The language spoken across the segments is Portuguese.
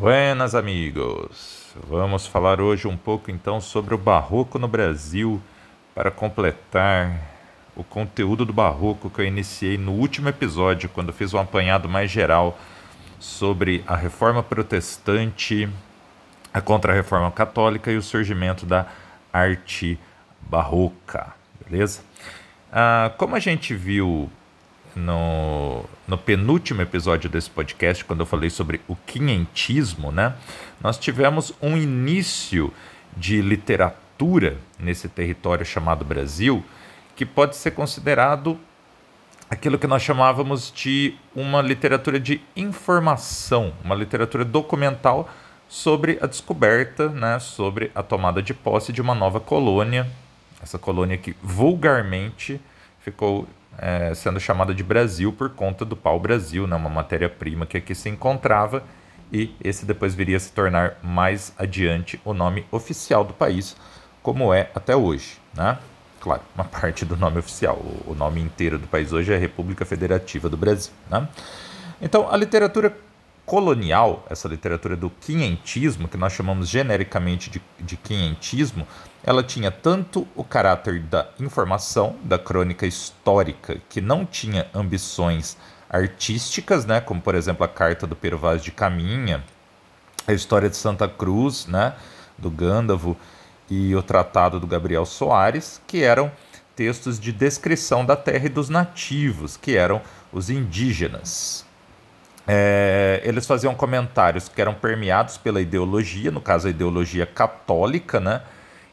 Buenas amigos! Vamos falar hoje um pouco então sobre o barroco no Brasil para completar o conteúdo do barroco que eu iniciei no último episódio, quando fiz um apanhado mais geral sobre a reforma protestante, a contra-reforma católica e o surgimento da arte barroca, beleza? Ah, como a gente viu no, no penúltimo episódio desse podcast, quando eu falei sobre o quinhentismo, né, nós tivemos um início de literatura nesse território chamado Brasil, que pode ser considerado aquilo que nós chamávamos de uma literatura de informação, uma literatura documental sobre a descoberta, né, sobre a tomada de posse de uma nova colônia, essa colônia que vulgarmente ficou é, sendo chamada de Brasil por conta do pau-brasil, né, uma matéria-prima que aqui se encontrava, e esse depois viria a se tornar mais adiante o nome oficial do país, como é até hoje. Né? Claro, uma parte do nome oficial, o nome inteiro do país hoje é República Federativa do Brasil. Né? Então, a literatura colonial, essa literatura do quinhentismo, que nós chamamos genericamente de, de quinhentismo, ela tinha tanto o caráter da informação, da crônica histórica, que não tinha ambições artísticas, né, como por exemplo a carta do Pero Vaz de Caminha, a história de Santa Cruz, né, do Gândavo e o tratado do Gabriel Soares, que eram textos de descrição da terra e dos nativos, que eram os indígenas. É, eles faziam comentários que eram permeados pela ideologia, no caso a ideologia católica, né?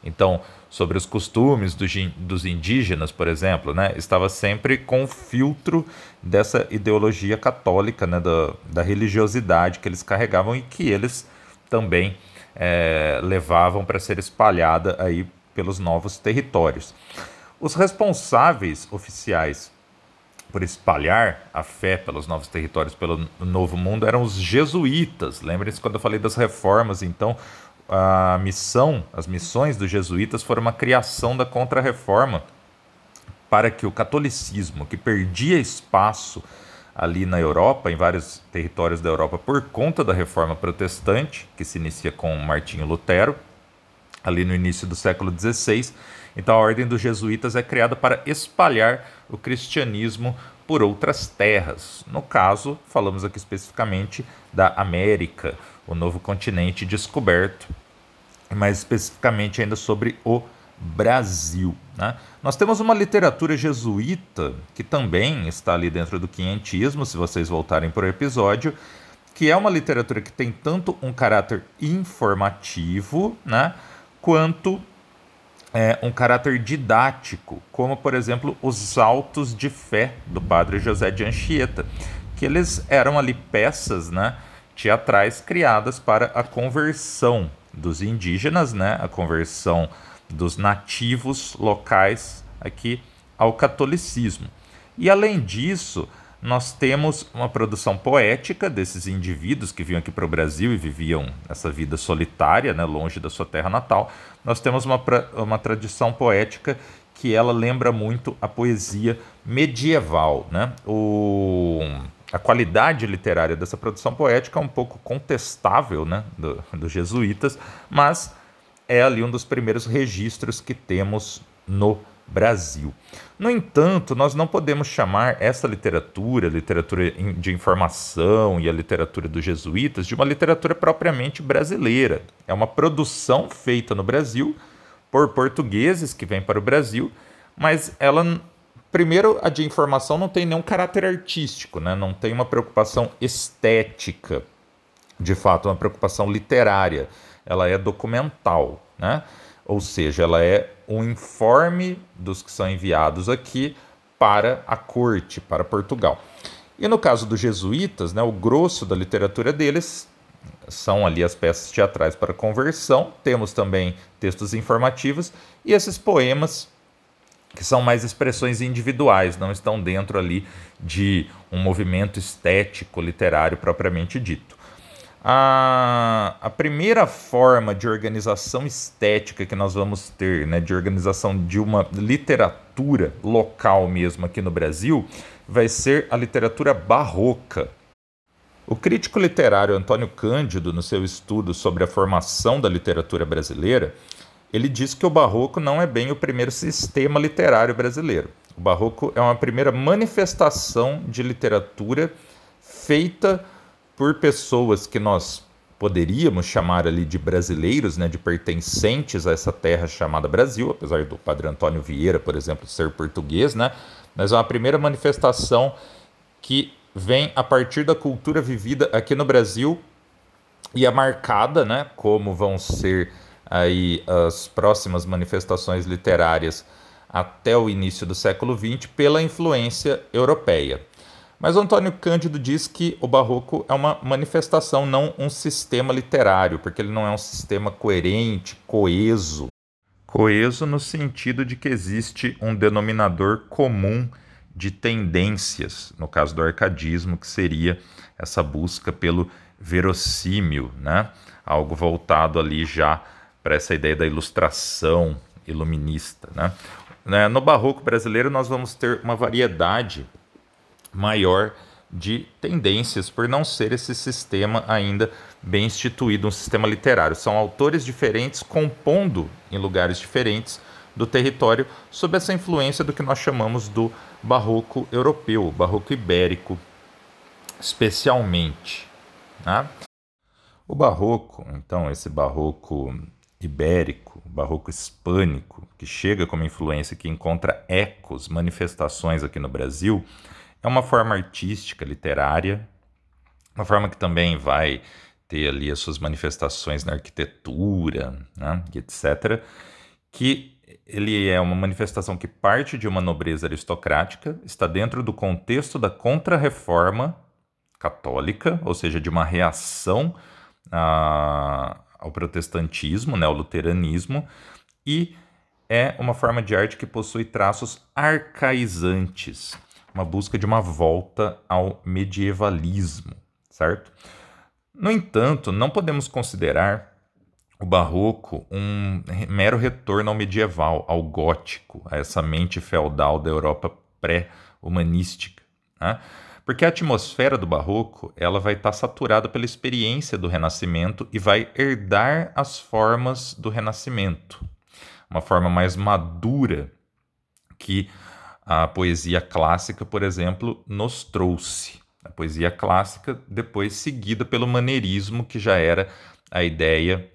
Então, sobre os costumes do, dos indígenas, por exemplo, né, estava sempre com o filtro dessa ideologia católica, né, da, da religiosidade que eles carregavam e que eles também é, levavam para ser espalhada aí pelos novos territórios. Os responsáveis oficiais por espalhar a fé pelos novos territórios, pelo novo mundo, eram os jesuítas. Lembrem-se quando eu falei das reformas, então a missão, as missões dos jesuítas foram uma criação da Contra-Reforma para que o catolicismo, que perdia espaço ali na Europa, em vários territórios da Europa, por conta da Reforma Protestante, que se inicia com Martinho Lutero, ali no início do século XVI. Então a Ordem dos Jesuítas é criada para espalhar o cristianismo por outras terras. No caso, falamos aqui especificamente da América, o novo continente descoberto, mais especificamente ainda sobre o Brasil. Né? Nós temos uma literatura jesuíta que também está ali dentro do quinhentismo, se vocês voltarem o episódio, que é uma literatura que tem tanto um caráter informativo, né, quanto é, um caráter didático, como por exemplo os Autos de Fé do Padre José de Anchieta, que eles eram ali peças, né, teatrais criadas para a conversão dos indígenas, né, a conversão dos nativos locais aqui ao catolicismo. E além disso, nós temos uma produção poética desses indivíduos que vinham aqui para o Brasil e viviam essa vida solitária, né, longe da sua terra natal. Nós temos uma, uma tradição poética que ela lembra muito a poesia medieval. Né? O a qualidade literária dessa produção poética é um pouco contestável né, dos do jesuítas, mas é ali um dos primeiros registros que temos no Brasil. No entanto, nós não podemos chamar essa literatura, literatura de informação e a literatura dos jesuítas, de uma literatura propriamente brasileira. É uma produção feita no Brasil por portugueses que vêm para o Brasil, mas ela Primeiro, a de informação não tem nenhum caráter artístico, né? não tem uma preocupação estética, de fato, uma preocupação literária. Ela é documental, né? Ou seja, ela é um informe dos que são enviados aqui para a corte, para Portugal. E no caso dos jesuítas, né, o grosso da literatura deles são ali as peças teatrais para conversão, temos também textos informativos e esses poemas que são mais expressões individuais, não estão dentro ali de um movimento estético literário propriamente dito. A, a primeira forma de organização estética que nós vamos ter, né, de organização de uma literatura local mesmo aqui no Brasil, vai ser a literatura barroca. O crítico literário Antônio Cândido, no seu estudo sobre a formação da literatura brasileira, ele diz que o barroco não é bem o primeiro sistema literário brasileiro. O barroco é uma primeira manifestação de literatura feita por pessoas que nós poderíamos chamar ali de brasileiros, né, de pertencentes a essa terra chamada Brasil, apesar do Padre Antônio Vieira, por exemplo, ser português, né, mas é uma primeira manifestação que vem a partir da cultura vivida aqui no Brasil e é marcada, né, como vão ser aí as próximas manifestações literárias até o início do século XX pela influência europeia. Mas o Antônio Cândido diz que o barroco é uma manifestação, não um sistema literário, porque ele não é um sistema coerente, coeso. Coeso no sentido de que existe um denominador comum de tendências, no caso do arcadismo, que seria essa busca pelo verossímil, né? algo voltado ali já para essa ideia da ilustração iluminista. Né? né? No barroco brasileiro, nós vamos ter uma variedade maior de tendências, por não ser esse sistema ainda bem instituído, um sistema literário. São autores diferentes compondo em lugares diferentes do território sob essa influência do que nós chamamos do barroco europeu, barroco ibérico, especialmente. Né? O barroco, então, esse barroco ibérico, barroco hispânico, que chega como influência, que encontra ecos, manifestações aqui no Brasil, é uma forma artística, literária, uma forma que também vai ter ali as suas manifestações na arquitetura, né, etc., que ele é uma manifestação que parte de uma nobreza aristocrática, está dentro do contexto da contra-reforma católica, ou seja, de uma reação a, ao protestantismo, né, ao luteranismo, e é uma forma de arte que possui traços arcaizantes, uma busca de uma volta ao medievalismo, certo? No entanto, não podemos considerar o barroco um mero retorno ao medieval, ao gótico, a essa mente feudal da Europa pré-humanística. Né? Porque a atmosfera do barroco ela vai estar saturada pela experiência do renascimento e vai herdar as formas do renascimento. Uma forma mais madura que a poesia clássica, por exemplo, nos trouxe. A poesia clássica, depois seguida pelo maneirismo, que já era a ideia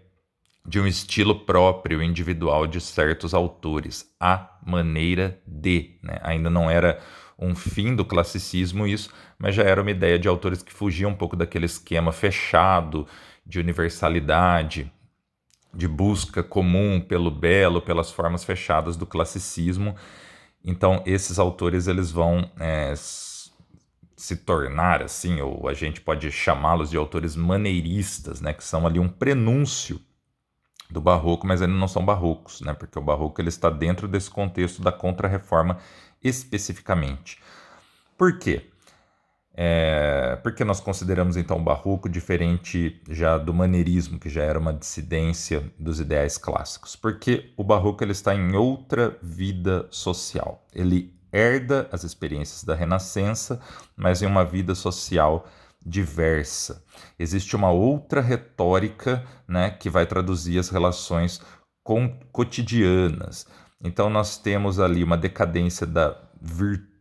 de um estilo próprio, individual de certos autores, a maneira de. Né? Ainda não era um fim do classicismo isso, mas já era uma ideia de autores que fugiam um pouco daquele esquema fechado de universalidade, de busca comum pelo belo, pelas formas fechadas do classicismo então, esses autores eles vão é, se tornar assim, ou a gente pode chamá-los de autores maneiristas, né, que são ali um prenúncio do barroco, mas ainda não são barrocos, né, porque o barroco ele está dentro desse contexto da contra-reforma especificamente. Por quê? É, porque nós consideramos então o barroco diferente já do maneirismo, que já era uma dissidência dos ideais clássicos? Porque o barroco ele está em outra vida social. Ele herda as experiências da Renascença, mas em uma vida social diversa. Existe uma outra retórica né, que vai traduzir as relações cotidianas. Então nós temos ali uma decadência da virtude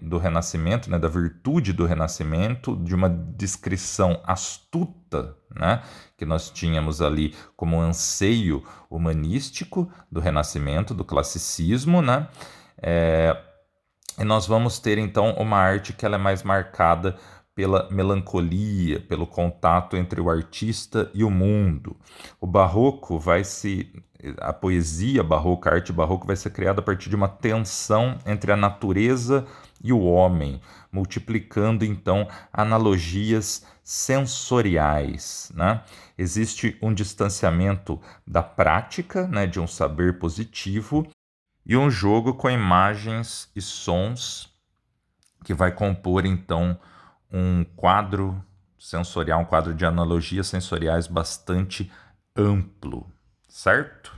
do Renascimento, né, da virtude do Renascimento, de uma descrição astuta, né, que nós tínhamos ali como anseio humanístico do Renascimento, do classicismo, né, é, e nós vamos ter então uma arte que ela é mais marcada pela melancolia, pelo contato entre o artista e o mundo. O barroco vai se a poesia barroca, a arte barroca vai ser criada a partir de uma tensão entre a natureza e o homem, multiplicando então analogias sensoriais. Né? Existe um distanciamento da prática, né, de um saber positivo, e um jogo com imagens e sons que vai compor então um quadro sensorial, um quadro de analogias sensoriais bastante amplo, certo?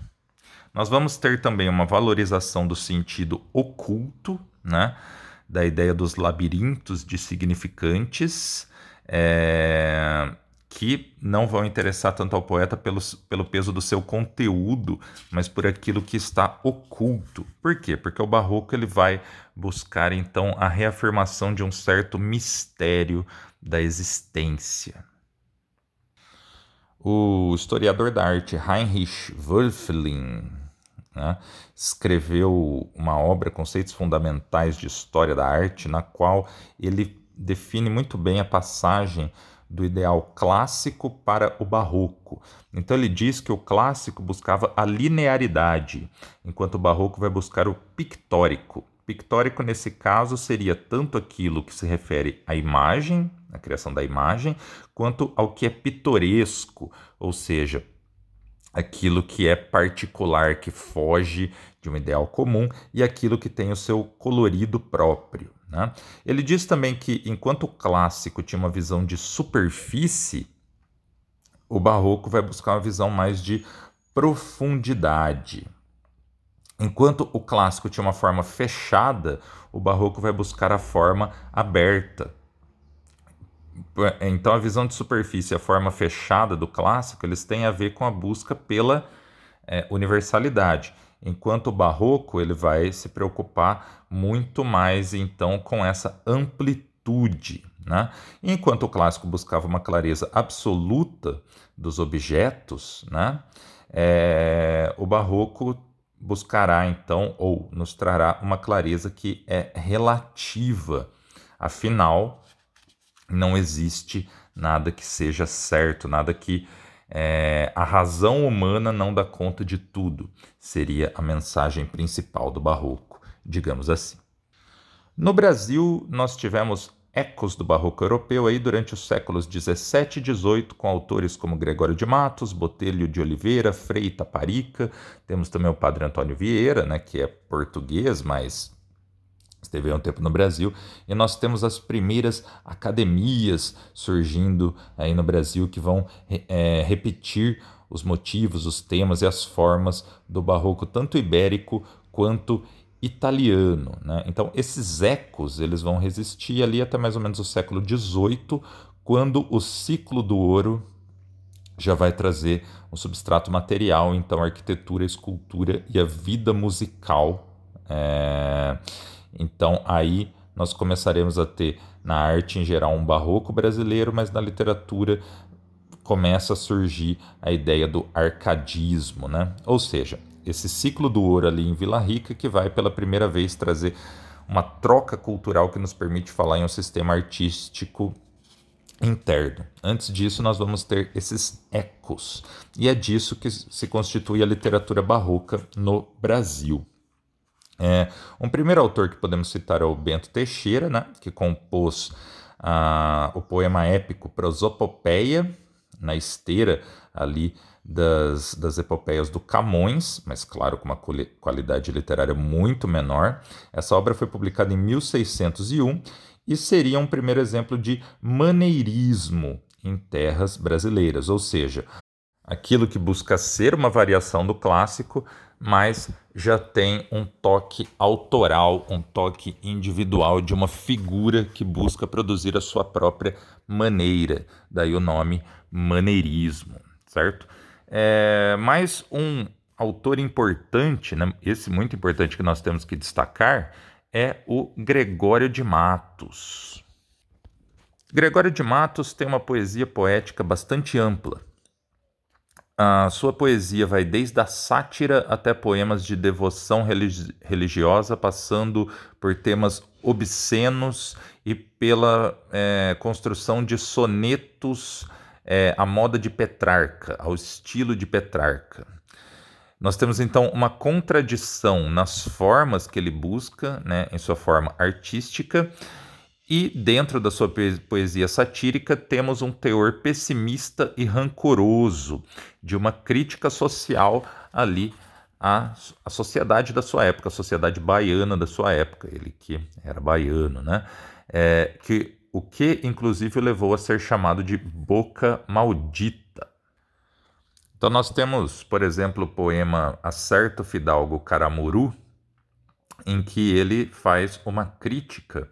Nós vamos ter também uma valorização do sentido oculto, né? da ideia dos labirintos de significantes, é, que não vão interessar tanto ao poeta pelo, pelo peso do seu conteúdo, mas por aquilo que está oculto. Por quê? Porque o barroco ele vai buscar então a reafirmação de um certo mistério da existência. O historiador da arte Heinrich Wölfflin né, escreveu uma obra, Conceitos Fundamentais de História da Arte, na qual ele define muito bem a passagem do ideal clássico para o barroco. Então ele diz que o clássico buscava a linearidade, enquanto o barroco vai buscar o pictórico. Pictórico, nesse caso, seria tanto aquilo que se refere à imagem, a criação da imagem, quanto ao que é pitoresco, ou seja, aquilo que é particular, que foge de um ideal comum e aquilo que tem o seu colorido próprio. Né? Ele diz também que, enquanto o clássico tinha uma visão de superfície, o barroco vai buscar uma visão mais de profundidade. Enquanto o clássico tinha uma forma fechada, o barroco vai buscar a forma aberta. Então, a visão de superfície a forma fechada do clássico, eles têm a ver com a busca pela é, universalidade enquanto o barroco ele vai se preocupar muito mais então com essa amplitude. Né? Enquanto o clássico buscava uma clareza absoluta dos objetos, né? É, o barroco buscará então ou nos trará uma clareza que é relativa. Afinal, não existe nada que seja certo, nada que é, a razão humana não dá conta de tudo, seria a mensagem principal do Barroco, digamos assim. No Brasil, nós tivemos ecos do Barroco europeu aí durante os séculos 17 e 18, com autores como Gregório de Matos, Botelho de Oliveira, Frei Taparica, temos também o Padre Antônio Vieira, né, que é português, mas esteve há um tempo no Brasil, e nós temos as primeiras academias surgindo aí no Brasil que vão é, repetir os motivos, os temas e as formas do barroco, tanto ibérico quanto italiano. Né? Então, esses ecos eles vão resistir ali até mais ou menos o século XVIII, quando o ciclo do ouro já vai trazer um substrato material, então arquitetura, escultura e a vida musical. É então aí nós começaremos a ter na arte em geral um barroco brasileiro, mas na literatura começa a surgir a ideia do arcadismo, né? Ou seja, esse ciclo do ouro ali em Vila Rica que vai pela primeira vez trazer uma troca cultural que nos permite falar em um sistema artístico interno. Antes disso, nós vamos ter esses ecos, e é disso que se constitui a literatura barroca no Brasil. É, um primeiro autor que podemos citar é o Bento Teixeira, né, que compôs ah, o poema épico Prosopopeia, na esteira ali das, das epopeias do Camões, mas claro, com uma qualidade literária muito menor. Essa obra foi publicada em 1601 e seria um primeiro exemplo de maneirismo em terras brasileiras, ou seja, aquilo que busca ser uma variação do clássico, mas já tem um toque autoral, um toque individual de uma figura que busca produzir a sua própria maneira. Daí o nome maneirismo, certo? É, mais um autor importante, né, esse muito importante que nós temos que destacar, é o Gregório de Matos. Gregório de Matos tem uma poesia poética bastante ampla. A sua poesia vai desde a sátira até poemas de devoção religi religiosa, passando por temas obscenos e pela é, construção de sonetos é, à moda de Petrarca, ao estilo de Petrarca. Nós temos então uma contradição nas formas que ele busca, né, em sua forma artística, e dentro da sua poesia satírica temos um teor pessimista e rancoroso de uma crítica social ali à, à sociedade da sua época, a sociedade baiana da sua época, ele que era baiano, né? É, que, o que inclusive o levou a ser chamado de boca maldita. Então nós temos, por exemplo, o poema Acerto Fidalgo Caramuru, em que ele faz uma crítica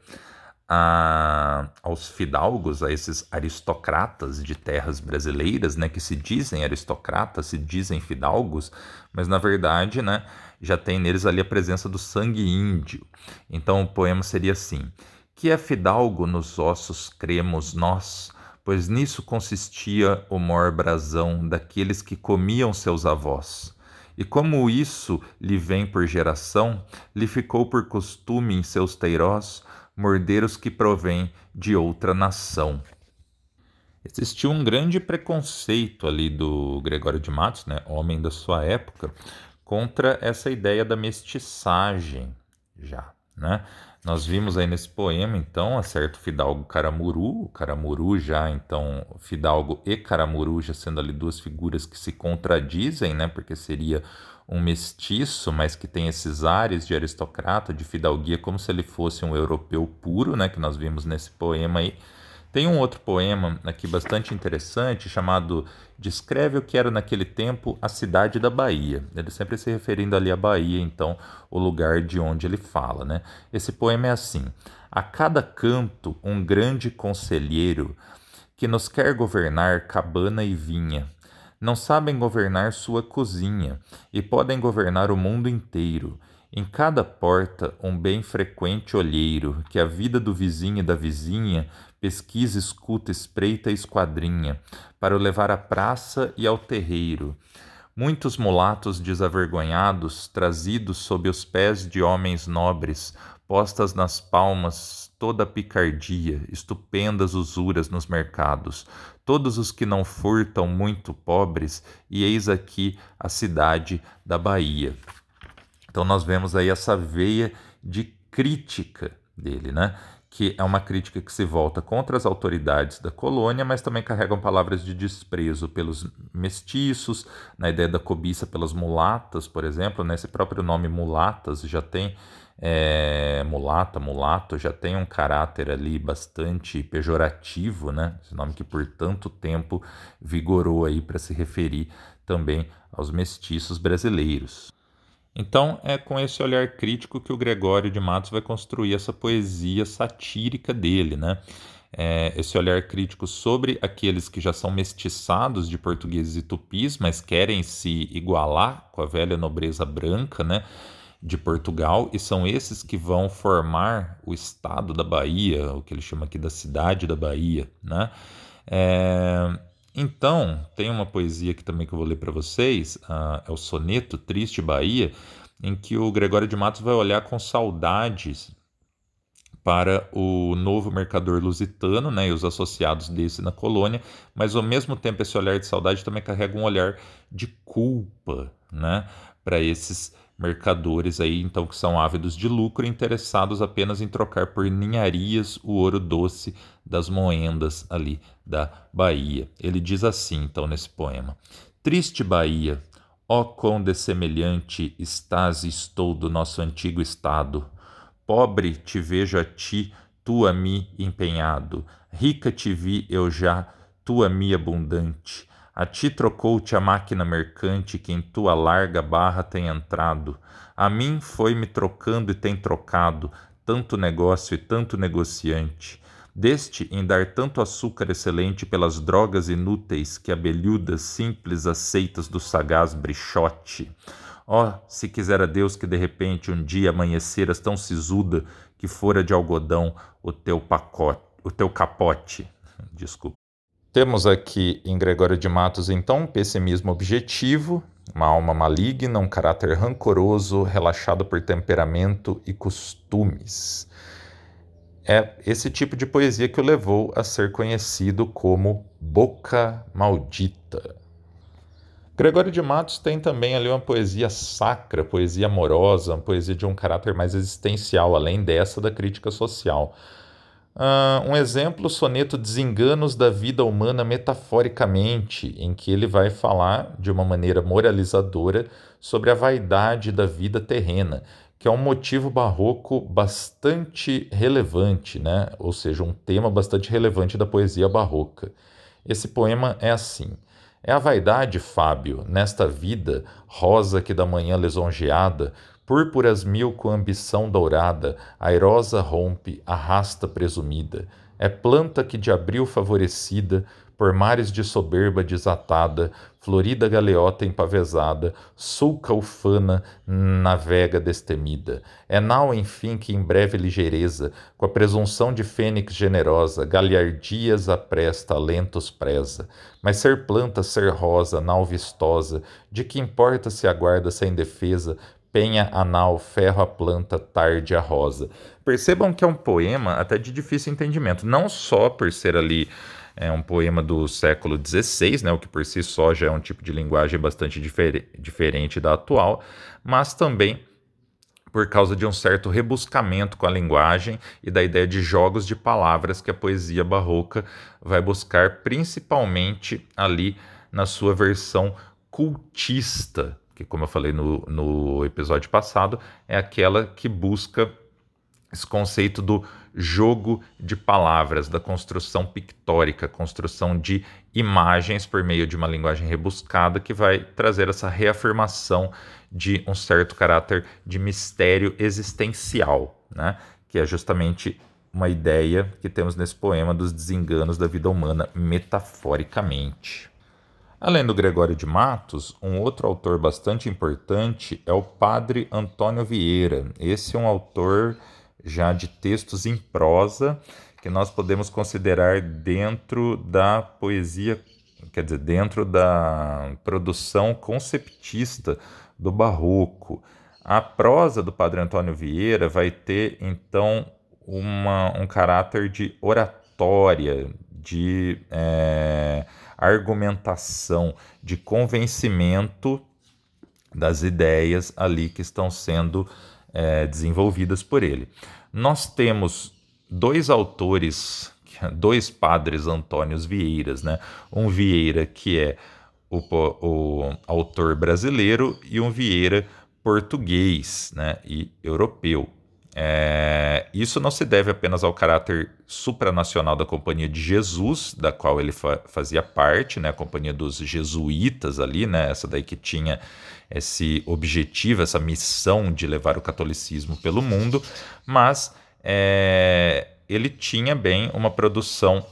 a, aos fidalgos, a esses aristocratas de terras brasileiras, né, que se dizem aristocratas, se dizem fidalgos, mas na verdade, né, já tem neles ali a presença do sangue índio. Então o poema seria assim: Que é fidalgo nos ossos cremos nós, pois nisso consistia o mor brasão daqueles que comiam seus avós. E como isso lhe vem por geração, lhe ficou por costume em seus teirós morder os que provêm de outra nação. Existia um grande preconceito ali do Gregório de Matos, né, homem da sua época, contra essa ideia da mestiçagem já, né? Nós vimos aí nesse poema, então, a certo Fidalgo Caramuru, Caramuru já, então, Fidalgo e Caramuru já sendo ali duas figuras que se contradizem, né? Porque seria um mestiço, mas que tem esses ares de aristocrata, de fidalguia, como se ele fosse um europeu puro, né? Que nós vimos nesse poema aí. Tem um outro poema aqui bastante interessante chamado Descreve o que era naquele tempo a cidade da Bahia. Ele sempre se referindo ali à Bahia, então, o lugar de onde ele fala, né? Esse poema é assim: A cada canto um grande conselheiro que nos quer governar cabana e vinha. Não sabem governar sua cozinha e podem governar o mundo inteiro. Em cada porta, um bem frequente olheiro, que a vida do vizinho e da vizinha pesquisa, escuta, espreita e esquadrinha, para o levar à praça e ao terreiro. Muitos mulatos desavergonhados, trazidos sob os pés de homens nobres, postas nas palmas toda a picardia, estupendas usuras nos mercados, todos os que não furtam muito pobres, e eis aqui a cidade da Bahia. Então nós vemos aí essa veia de crítica dele, né? Que é uma crítica que se volta contra as autoridades da colônia, mas também carregam palavras de desprezo pelos mestiços, na ideia da cobiça pelas mulatas, por exemplo, né? Esse próprio nome mulatas já tem é, mulata, mulato, já tem um caráter ali bastante pejorativo, né? Esse nome que por tanto tempo vigorou aí para se referir também aos mestiços brasileiros. Então, é com esse olhar crítico que o Gregório de Matos vai construir essa poesia satírica dele, né? É, esse olhar crítico sobre aqueles que já são mestiçados de portugueses e tupis, mas querem se igualar com a velha nobreza branca, né? De Portugal, e são esses que vão formar o estado da Bahia, o que ele chama aqui da cidade da Bahia, né? É, então, tem uma poesia aqui também que eu vou ler para vocês, uh, é o Soneto Triste Bahia, em que o Gregório de Matos vai olhar com saudades para o novo mercador lusitano né, e os associados desse na colônia, mas ao mesmo tempo esse olhar de saudade também carrega um olhar de culpa né, para esses mercadores aí, então, que são ávidos de lucro, interessados apenas em trocar por ninharias o ouro doce das moendas ali da Bahia. Ele diz assim, então, nesse poema: Triste Bahia, ó quão dessemelhante estás e estou do nosso antigo estado. Pobre te vejo a ti, tu a mim empenhado. Rica te vi eu já, tu a mim abundante. A ti trocou-te a máquina mercante que em tua larga barra tem entrado. A mim foi-me trocando e tem trocado tanto negócio e tanto negociante. Deste em dar tanto açúcar excelente pelas drogas inúteis que abelhudas simples aceitas do sagaz brichote. Ó, oh, se quisera Deus que de repente um dia amanheceras tão sisuda que fora de algodão o teu pacote, o teu capote. Desculpa. Temos aqui em Gregório de Matos, então, um pessimismo objetivo, uma alma maligna, um caráter rancoroso, relaxado por temperamento e costumes. É esse tipo de poesia que o levou a ser conhecido como Boca Maldita. Gregório de Matos tem também ali uma poesia sacra, poesia amorosa, uma poesia de um caráter mais existencial, além dessa da crítica social. Uh, um exemplo, o soneto Desenganos da Vida Humana Metaforicamente, em que ele vai falar de uma maneira moralizadora sobre a vaidade da vida terrena, que é um motivo barroco bastante relevante, né? ou seja, um tema bastante relevante da poesia barroca. Esse poema é assim: É a vaidade, Fábio, nesta vida, rosa que da manhã lisonjeada, púrpuras mil com ambição dourada, airosa rompe, arrasta presumida. É planta que de abril favorecida, por mares de soberba desatada, florida galeota empavesada, sulca ufana, navega destemida. É nau, enfim, que em breve ligeireza, com a presunção de fênix generosa, galhardias apresta, lentos preza. Mas ser planta, ser rosa, nau vistosa, de que importa se aguarda sem defesa, penha anal, ferro a planta, tarde a rosa. Percebam que é um poema até de difícil entendimento, não só por ser ali é um poema do século XVI, né, o que por si só já é um tipo de linguagem bastante difer diferente da atual, mas também por causa de um certo rebuscamento com a linguagem e da ideia de jogos de palavras que a poesia barroca vai buscar principalmente ali na sua versão cultista, que, como eu falei no, no episódio passado, é aquela que busca esse conceito do jogo de palavras, da construção pictórica, construção de imagens por meio de uma linguagem rebuscada que vai trazer essa reafirmação de um certo caráter de mistério existencial, né? que é justamente uma ideia que temos nesse poema dos desenganos da vida humana metaforicamente. Além do Gregório de Matos, um outro autor bastante importante é o Padre Antônio Vieira. Esse é um autor já de textos em prosa que nós podemos considerar dentro da poesia, quer dizer, dentro da produção conceptista do barroco. A prosa do Padre Antônio Vieira vai ter então uma, um caráter de oratória, de é, argumentação, de convencimento das ideias ali que estão sendo é, desenvolvidas por ele. Nós temos dois autores, dois padres Antônios Vieiras, né? Um Vieira que é o, o autor brasileiro e um Vieira português né? e europeu. É, isso não se deve apenas ao caráter supranacional da Companhia de Jesus, da qual ele fa fazia parte, né, a Companhia dos Jesuítas ali, né, essa daí que tinha esse objetivo, essa missão de levar o catolicismo pelo mundo, mas é, ele tinha bem uma produção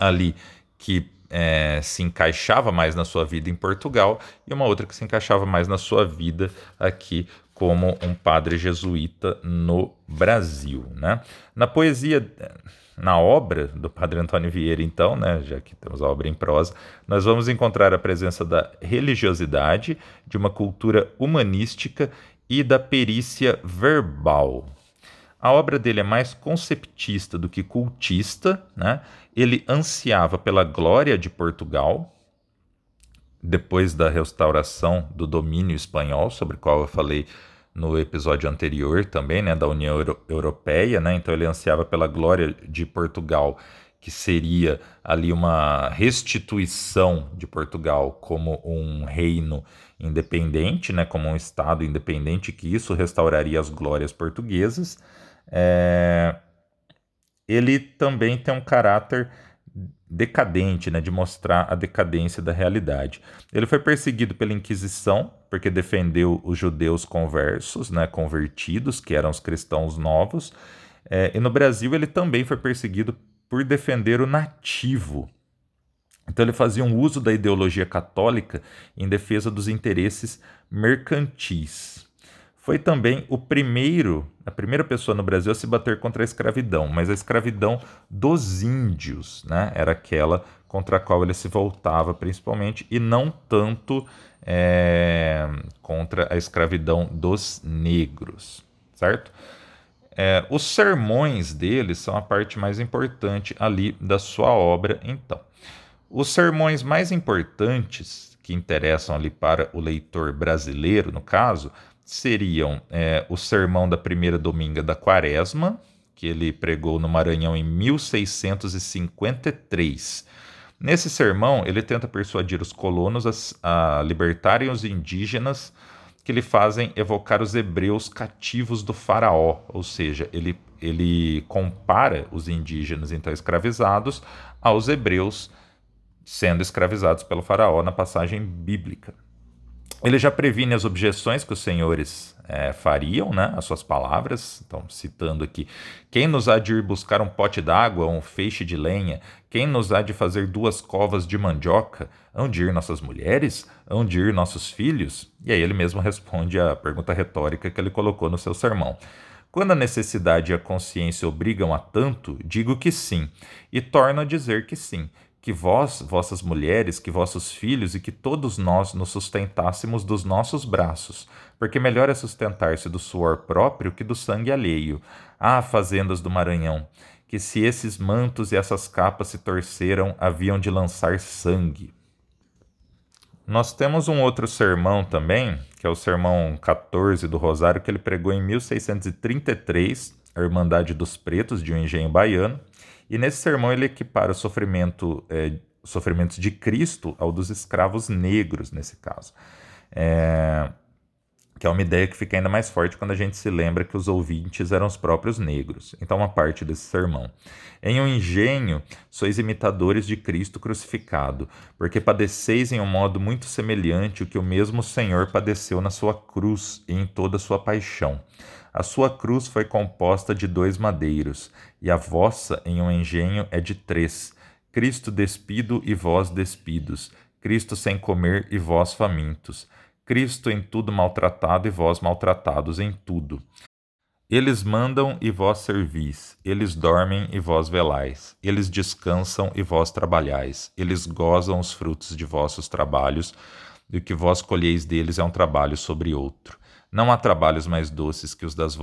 ali que é, se encaixava mais na sua vida em Portugal e uma outra que se encaixava mais na sua vida aqui como um padre jesuíta no Brasil. Né? Na poesia, na obra do padre Antônio Vieira, então, né, já que temos a obra em prosa, nós vamos encontrar a presença da religiosidade, de uma cultura humanística e da perícia verbal. A obra dele é mais conceptista do que cultista, né? Ele ansiava pela glória de Portugal, depois da restauração do domínio espanhol, sobre o qual eu falei no episódio anterior também, né, da União Euro Europeia, né? Então ele ansiava pela glória de Portugal, que seria ali uma restituição de Portugal como um reino independente, né, como um estado independente, que isso restauraria as glórias portuguesas. É... Ele também tem um caráter decadente, né, de mostrar a decadência da realidade. Ele foi perseguido pela Inquisição porque defendeu os judeus conversos, né, convertidos, que eram os cristãos novos. É, e no Brasil ele também foi perseguido por defender o nativo. Então ele fazia um uso da ideologia católica em defesa dos interesses mercantis. Foi também o primeiro, a primeira pessoa no Brasil a se bater contra a escravidão, mas a escravidão dos índios, né? Era aquela contra a qual ele se voltava principalmente, e não tanto é, contra a escravidão dos negros, certo? É, os sermões dele são a parte mais importante ali da sua obra, então. Os sermões mais importantes que interessam ali para o leitor brasileiro, no caso, seriam é, o sermão da primeira dominga da quaresma, que ele pregou no Maranhão em 1653. Nesse sermão, ele tenta persuadir os colonos a, a libertarem os indígenas que lhe fazem evocar os hebreus cativos do faraó, ou seja, ele, ele compara os indígenas então escravizados aos hebreus sendo escravizados pelo faraó na passagem bíblica. Ele já previne as objeções que os senhores é, fariam, né, as suas palavras. Então, citando aqui: Quem nos há de ir buscar um pote d'água, um feixe de lenha? Quem nos há de fazer duas covas de mandioca? Hão de ir nossas mulheres? Hão de ir nossos filhos? E aí ele mesmo responde a pergunta retórica que ele colocou no seu sermão. Quando a necessidade e a consciência obrigam a tanto, digo que sim, e torno a dizer que sim que vós, vossas mulheres, que vossos filhos e que todos nós nos sustentássemos dos nossos braços, porque melhor é sustentar-se do suor próprio que do sangue alheio. Ah, fazendas do Maranhão, que se esses mantos e essas capas se torceram, haviam de lançar sangue. Nós temos um outro sermão também, que é o sermão 14 do Rosário, que ele pregou em 1633, a Irmandade dos Pretos, de um engenho baiano, e nesse sermão ele equipara o sofrimento, é, sofrimentos de Cristo ao dos escravos negros, nesse caso. É, que é uma ideia que fica ainda mais forte quando a gente se lembra que os ouvintes eram os próprios negros. Então, uma parte desse sermão. Em um engenho, sois imitadores de Cristo crucificado, porque padeceis em um modo muito semelhante o que o mesmo Senhor padeceu na sua cruz e em toda a sua paixão. A sua cruz foi composta de dois madeiros, e a vossa em um engenho é de três. Cristo despido e vós despidos, Cristo sem comer e vós famintos, Cristo em tudo maltratado e vós maltratados em tudo. Eles mandam e vós servis, eles dormem e vós velais, eles descansam e vós trabalhais, eles gozam os frutos de vossos trabalhos, e o que vós colheis deles é um trabalho sobre outro. Não há trabalhos mais doces que os das,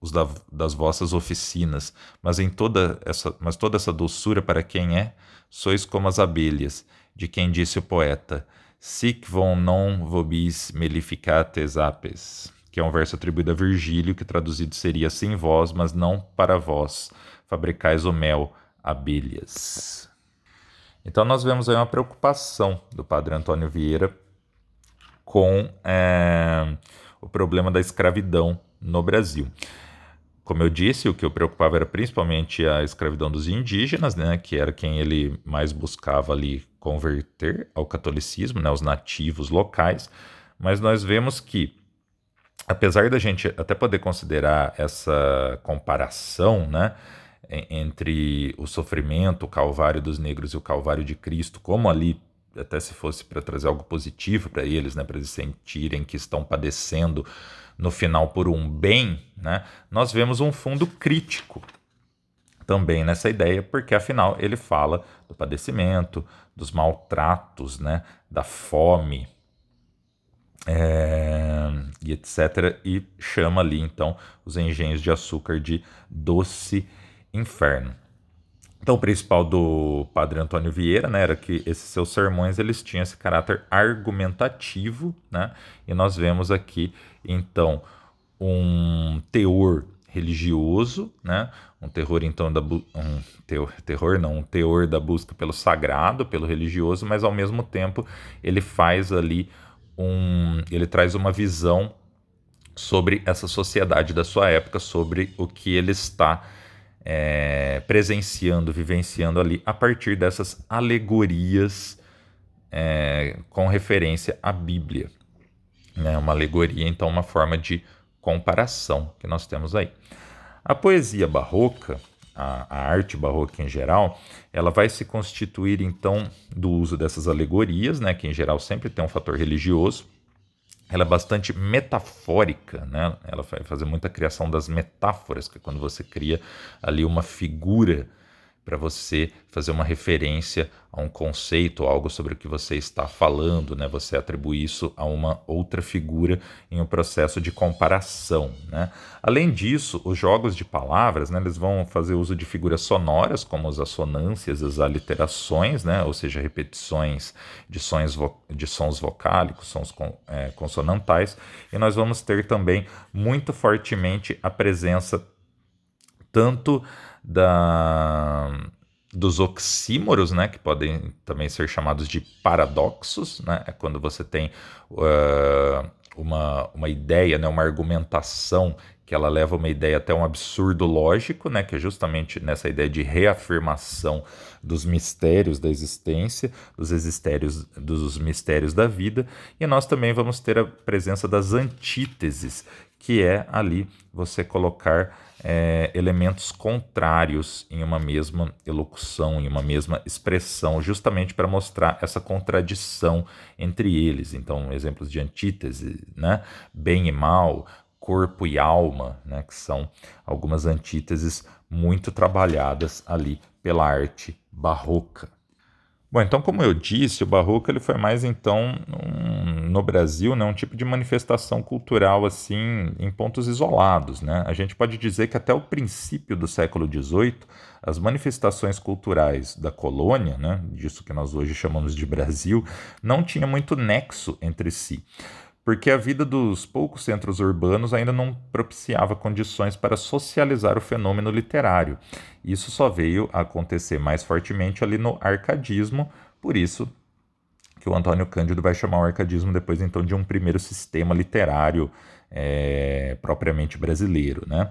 os da, das vossas oficinas, mas em toda essa, mas toda essa doçura para quem é, sois como as abelhas, de quem disse o poeta, sic von non vobis melificates apes, que é um verso atribuído a Virgílio, que traduzido seria assim vós, mas não para vós, fabricais o mel, abelhas. Então nós vemos aí uma preocupação do padre Antônio Vieira com é, o problema da escravidão no Brasil. Como eu disse, o que o preocupava era principalmente a escravidão dos indígenas, né, que era quem ele mais buscava ali converter ao catolicismo, né, os nativos locais. Mas nós vemos que, apesar da gente até poder considerar essa comparação, né, entre o sofrimento, o calvário dos negros e o calvário de Cristo, como ali até se fosse para trazer algo positivo para eles, né, para eles sentirem que estão padecendo no final por um bem, né, nós vemos um fundo crítico também nessa ideia, porque afinal ele fala do padecimento, dos maltratos, né, da fome, é, e etc. E chama ali então os engenhos de açúcar de doce inferno. Então, o principal do Padre Antônio Vieira, né, era que esses seus sermões eles tinham esse caráter argumentativo, né? E nós vemos aqui, então, um teor religioso, né? Um terror então da um teor, terror não, um teor da busca pelo sagrado, pelo religioso, mas ao mesmo tempo ele faz ali um, ele traz uma visão sobre essa sociedade da sua época, sobre o que ele está é, presenciando, vivenciando ali a partir dessas alegorias é, com referência à Bíblia. Né? Uma alegoria, então, uma forma de comparação que nós temos aí. A poesia barroca, a, a, arte barroca em geral, ela vai se constituir então do uso dessas alegorias, né, que em geral sempre tem um fator religioso, ela é bastante metafórica, né? Ela vai fazer muita criação das metáforas, que é quando você cria ali uma figura para você fazer uma referência a um conceito, algo sobre o que você está falando, né? Você atribui isso a uma outra figura em um processo de comparação, né? Além disso, os jogos de palavras, né, eles vão fazer uso de figuras sonoras, como as assonâncias, as aliterações, né? Ou seja, repetições de sons, de sons vocálicos, sons é, consonantais, e nós vamos ter também muito fortemente a presença tanto da dos oxímoros, né, que podem também ser chamados de paradoxos, né, é quando você tem uh, uma, uma ideia, né, uma argumentação que ela leva uma ideia até um absurdo lógico, né, que é justamente nessa ideia de reafirmação dos mistérios da existência, dos existérios, dos mistérios da vida, e nós também vamos ter a presença das antíteses, que é ali você colocar é, elementos contrários em uma mesma elocução, em uma mesma expressão, justamente para mostrar essa contradição entre eles. Então, exemplos de antítese, né? bem e mal, corpo e alma, né? que são algumas antíteses muito trabalhadas ali pela arte barroca. Bom, então como eu disse, o barroco ele foi mais então um, no Brasil, né, um tipo de manifestação cultural assim em pontos isolados, né? A gente pode dizer que até o princípio do século XVIII as manifestações culturais da colônia, né, disso que nós hoje chamamos de Brasil, não tinha muito nexo entre si porque a vida dos poucos centros urbanos ainda não propiciava condições para socializar o fenômeno literário. Isso só veio a acontecer mais fortemente ali no arcadismo, por isso que o Antônio Cândido vai chamar o arcadismo depois então de um primeiro sistema literário é, propriamente brasileiro, né?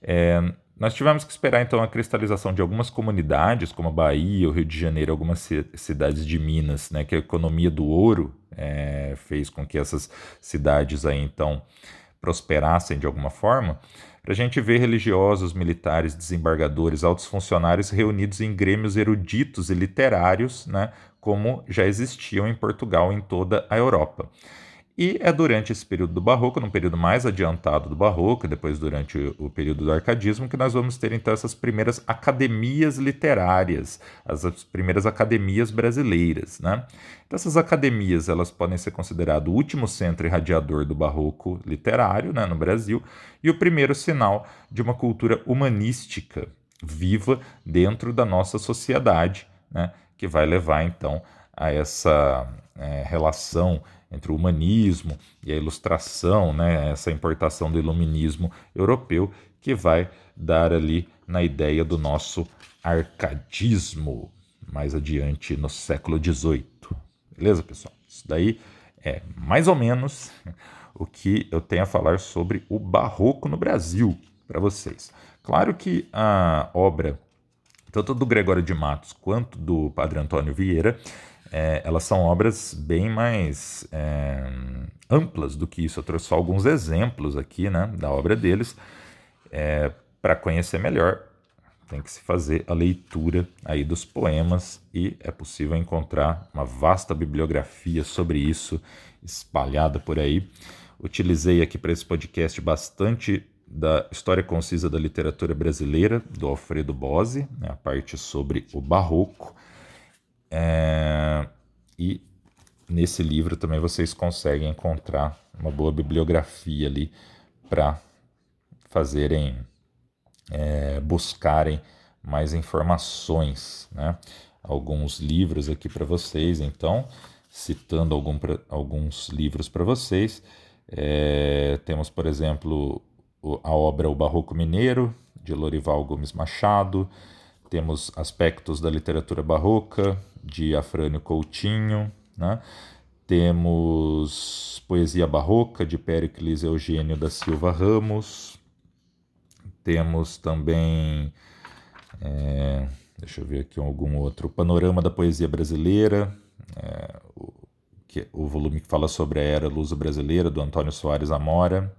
É, nós tivemos que esperar então a cristalização de algumas comunidades, como a Bahia, o Rio de Janeiro, algumas cidades de Minas, né, que a economia do ouro é, fez com que essas cidades aí então prosperassem de alguma forma, para a gente ver religiosos, militares, desembargadores, altos funcionários reunidos em grêmios eruditos e literários, né, como já existiam em Portugal e em toda a Europa. E é durante esse período do Barroco, num período mais adiantado do Barroco, depois durante o período do Arcadismo, que nós vamos ter então essas primeiras academias literárias, as, as primeiras academias brasileiras. Né? Então, essas academias elas podem ser consideradas o último centro irradiador do Barroco literário né, no Brasil e o primeiro sinal de uma cultura humanística viva dentro da nossa sociedade, né, que vai levar então a essa é, relação entre o humanismo e a ilustração, né, essa importação do iluminismo europeu, que vai dar ali na ideia do nosso arcadismo, mais adiante no século XVIII. Beleza, pessoal? Isso daí é mais ou menos o que eu tenho a falar sobre o barroco no Brasil para vocês. Claro que a obra, tanto do Gregório de Matos quanto do Padre Antônio Vieira, é, elas são obras bem mais é, amplas do que isso. Eu trouxe só alguns exemplos aqui né, da obra deles. É, Para conhecer melhor, tem que se fazer a leitura aí dos poemas e é possível encontrar uma vasta bibliografia sobre isso espalhada por aí. Utilizei aqui para esse podcast bastante da História Concisa da Literatura Brasileira, do Alfredo Bose, né, a parte sobre o Barroco. É, e nesse livro também vocês conseguem encontrar uma boa bibliografia ali para fazerem, é, buscarem mais informações, né? Alguns livros aqui para vocês, então, citando algum, alguns livros para vocês. É, temos, por exemplo, a obra O Barroco Mineiro, de Lorival Gomes Machado. Temos Aspectos da Literatura Barroca, de Afrânio Coutinho, né? temos Poesia Barroca, de Péricles Eugênio da Silva Ramos, temos também, é, deixa eu ver aqui algum outro, Panorama da Poesia Brasileira, é, o, que, o volume que fala sobre a era luso brasileira, do Antônio Soares Amora,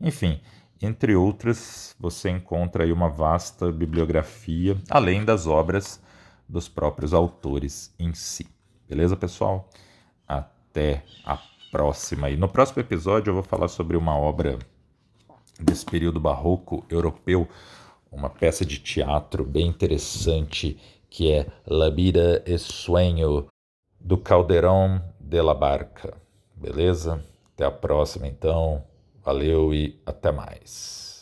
enfim, entre outras, você encontra aí uma vasta bibliografia, além das obras dos próprios autores em si. Beleza, pessoal? Até a próxima. E no próximo episódio eu vou falar sobre uma obra desse período barroco europeu, uma peça de teatro bem interessante que é La Vida e Sueño, do Calderón de la Barca. Beleza? Até a próxima, então. Valeu e até mais.